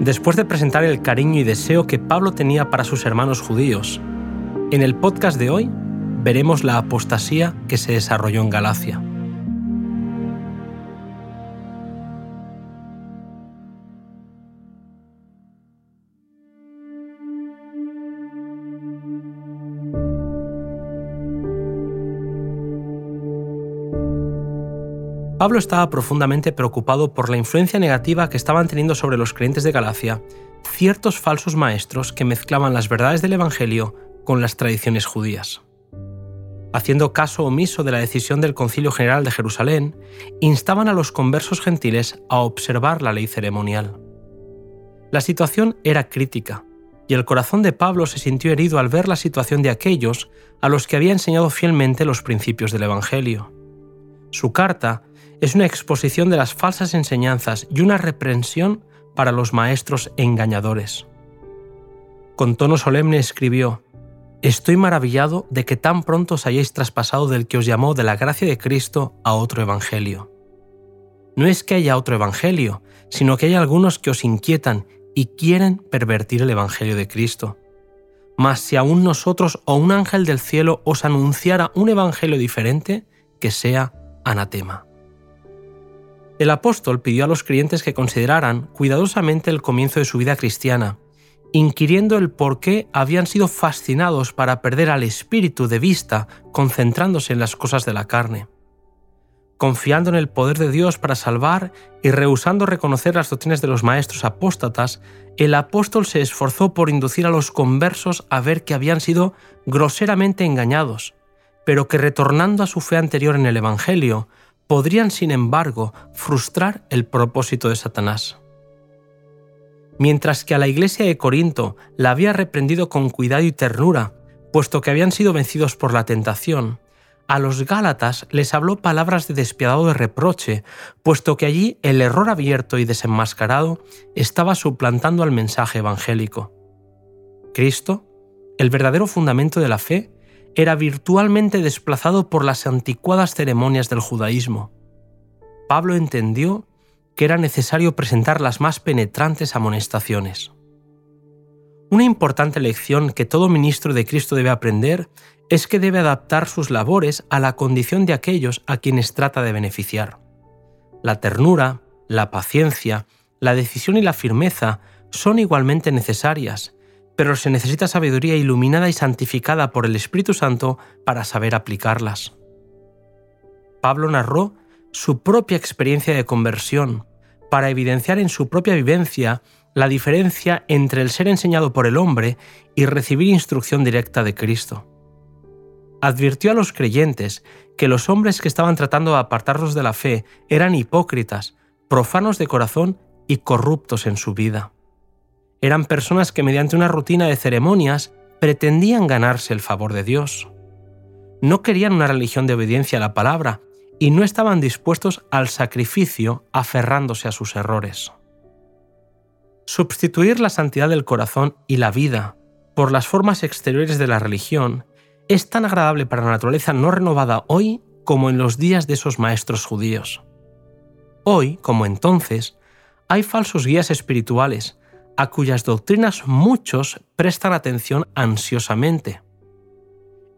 Después de presentar el cariño y deseo que Pablo tenía para sus hermanos judíos, en el podcast de hoy veremos la apostasía que se desarrolló en Galacia. Pablo estaba profundamente preocupado por la influencia negativa que estaban teniendo sobre los creyentes de Galacia ciertos falsos maestros que mezclaban las verdades del Evangelio con las tradiciones judías. Haciendo caso omiso de la decisión del Concilio General de Jerusalén, instaban a los conversos gentiles a observar la ley ceremonial. La situación era crítica, y el corazón de Pablo se sintió herido al ver la situación de aquellos a los que había enseñado fielmente los principios del Evangelio. Su carta es una exposición de las falsas enseñanzas y una reprensión para los maestros engañadores. Con tono solemne escribió, Estoy maravillado de que tan pronto os hayáis traspasado del que os llamó de la gracia de Cristo a otro evangelio. No es que haya otro evangelio, sino que hay algunos que os inquietan y quieren pervertir el evangelio de Cristo. Mas si aún nosotros o un ángel del cielo os anunciara un evangelio diferente, que sea anatema. El apóstol pidió a los creyentes que consideraran cuidadosamente el comienzo de su vida cristiana, inquiriendo el por qué habían sido fascinados para perder al espíritu de vista concentrándose en las cosas de la carne. Confiando en el poder de Dios para salvar y rehusando reconocer las doctrinas de los maestros apóstatas, el apóstol se esforzó por inducir a los conversos a ver que habían sido groseramente engañados, pero que retornando a su fe anterior en el Evangelio, podrían, sin embargo, frustrar el propósito de Satanás. Mientras que a la iglesia de Corinto la había reprendido con cuidado y ternura, puesto que habían sido vencidos por la tentación, a los Gálatas les habló palabras de despiadado de reproche, puesto que allí el error abierto y desenmascarado estaba suplantando al mensaje evangélico. Cristo, el verdadero fundamento de la fe, era virtualmente desplazado por las anticuadas ceremonias del judaísmo. Pablo entendió que era necesario presentar las más penetrantes amonestaciones. Una importante lección que todo ministro de Cristo debe aprender es que debe adaptar sus labores a la condición de aquellos a quienes trata de beneficiar. La ternura, la paciencia, la decisión y la firmeza son igualmente necesarias, pero se necesita sabiduría iluminada y santificada por el Espíritu Santo para saber aplicarlas. Pablo narró su propia experiencia de conversión para evidenciar en su propia vivencia la diferencia entre el ser enseñado por el hombre y recibir instrucción directa de Cristo. Advirtió a los creyentes que los hombres que estaban tratando de apartarlos de la fe eran hipócritas, profanos de corazón y corruptos en su vida. Eran personas que mediante una rutina de ceremonias pretendían ganarse el favor de Dios. No querían una religión de obediencia a la palabra y no estaban dispuestos al sacrificio aferrándose a sus errores. Substituir la santidad del corazón y la vida por las formas exteriores de la religión es tan agradable para la naturaleza no renovada hoy como en los días de esos maestros judíos. Hoy, como entonces, hay falsos guías espirituales a cuyas doctrinas muchos prestan atención ansiosamente.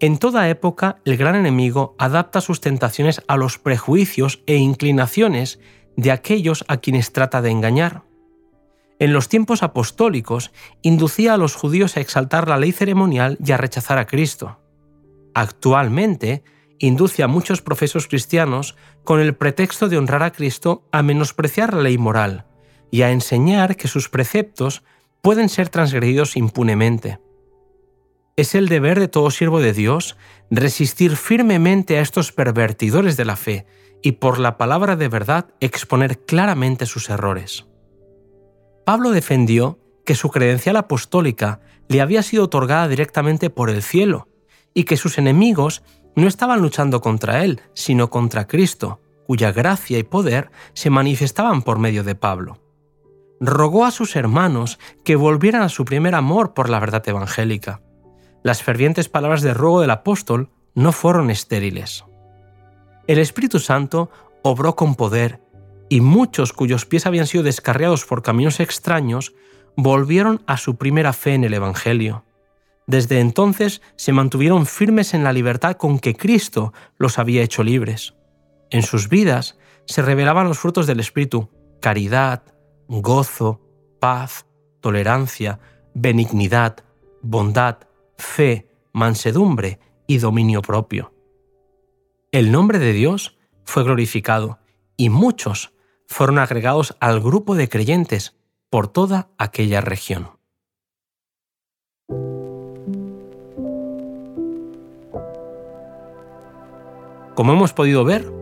En toda época, el gran enemigo adapta sus tentaciones a los prejuicios e inclinaciones de aquellos a quienes trata de engañar. En los tiempos apostólicos, inducía a los judíos a exaltar la ley ceremonial y a rechazar a Cristo. Actualmente, induce a muchos profesos cristianos, con el pretexto de honrar a Cristo, a menospreciar la ley moral, y a enseñar que sus preceptos pueden ser transgredidos impunemente. Es el deber de todo siervo de Dios resistir firmemente a estos pervertidores de la fe y por la palabra de verdad exponer claramente sus errores. Pablo defendió que su credencial apostólica le había sido otorgada directamente por el cielo y que sus enemigos no estaban luchando contra él, sino contra Cristo, cuya gracia y poder se manifestaban por medio de Pablo rogó a sus hermanos que volvieran a su primer amor por la verdad evangélica. Las fervientes palabras de ruego del apóstol no fueron estériles. El Espíritu Santo obró con poder y muchos cuyos pies habían sido descarriados por caminos extraños volvieron a su primera fe en el Evangelio. Desde entonces se mantuvieron firmes en la libertad con que Cristo los había hecho libres. En sus vidas se revelaban los frutos del Espíritu, caridad, gozo, paz, tolerancia, benignidad, bondad, fe, mansedumbre y dominio propio. El nombre de Dios fue glorificado y muchos fueron agregados al grupo de creyentes por toda aquella región. Como hemos podido ver,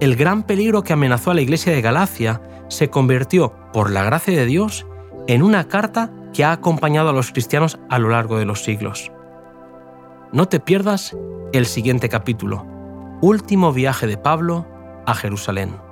el gran peligro que amenazó a la iglesia de Galacia se convirtió, por la gracia de Dios, en una carta que ha acompañado a los cristianos a lo largo de los siglos. No te pierdas el siguiente capítulo, Último viaje de Pablo a Jerusalén.